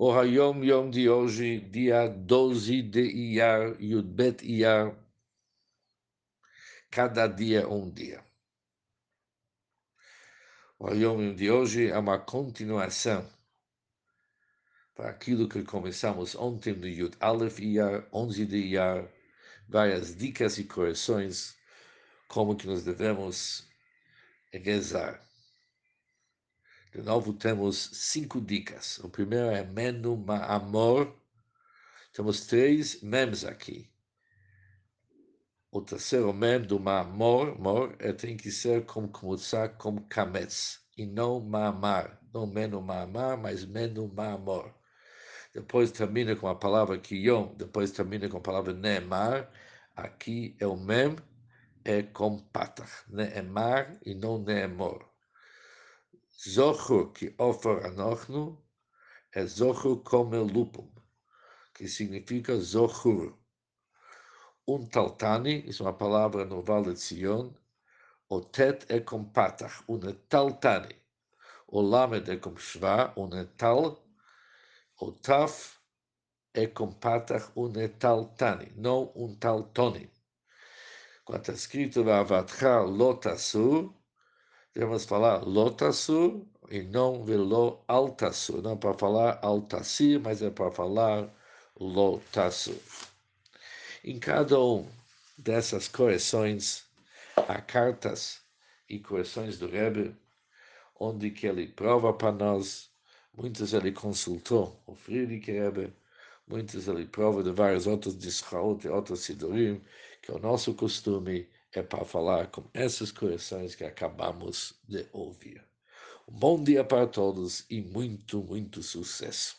O Hayom Yom de hoje, dia 12 de Iyar, Yudbet Iyar, cada dia um dia. O Hayom Yom de hoje é uma continuação para aquilo que começamos ontem no Yud Aleph Iyar, 11 de Iyar, várias dicas e correções, como que nós devemos rezar. De novo, temos cinco dicas. O primeiro é Menu Ma'amor. Temos três memes aqui. O terceiro mem do Ma'amor mor, é, tem que ser como começar como Kametz, e não Ma'amar. Não Menu Ma'amar, mas Menu Ma'amor. Depois termina com a palavra Kiyom, depois termina com a palavra Ne'emar. Aqui é o mem, é com patach. Ne'emar e não Ne'emor. Zochur que ofer anochnu é Zochur como lupum, que significa Zochur. Um taltani, isso é uma palavra no Vale de Sion, o tet é com patach, um taltani. O lamed é com shva, um tal, o taf é com patach, um taltani, não um taltoni. Quando está escrito, Vavatcha lotasur, devemos falar lotasu e não velo altasu. Não é para falar altasi, mas é para falar lotasu. Em cada um dessas correções, há cartas e correções do Rebbe, onde que ele prova para nós, muitas ele consultou o Friedrich Rebbe, muitas ele prova de vários outros dischaot e outros sidurim, que é o nosso costume é para falar com essas correções que acabamos de ouvir. Um bom dia para todos e muito, muito sucesso.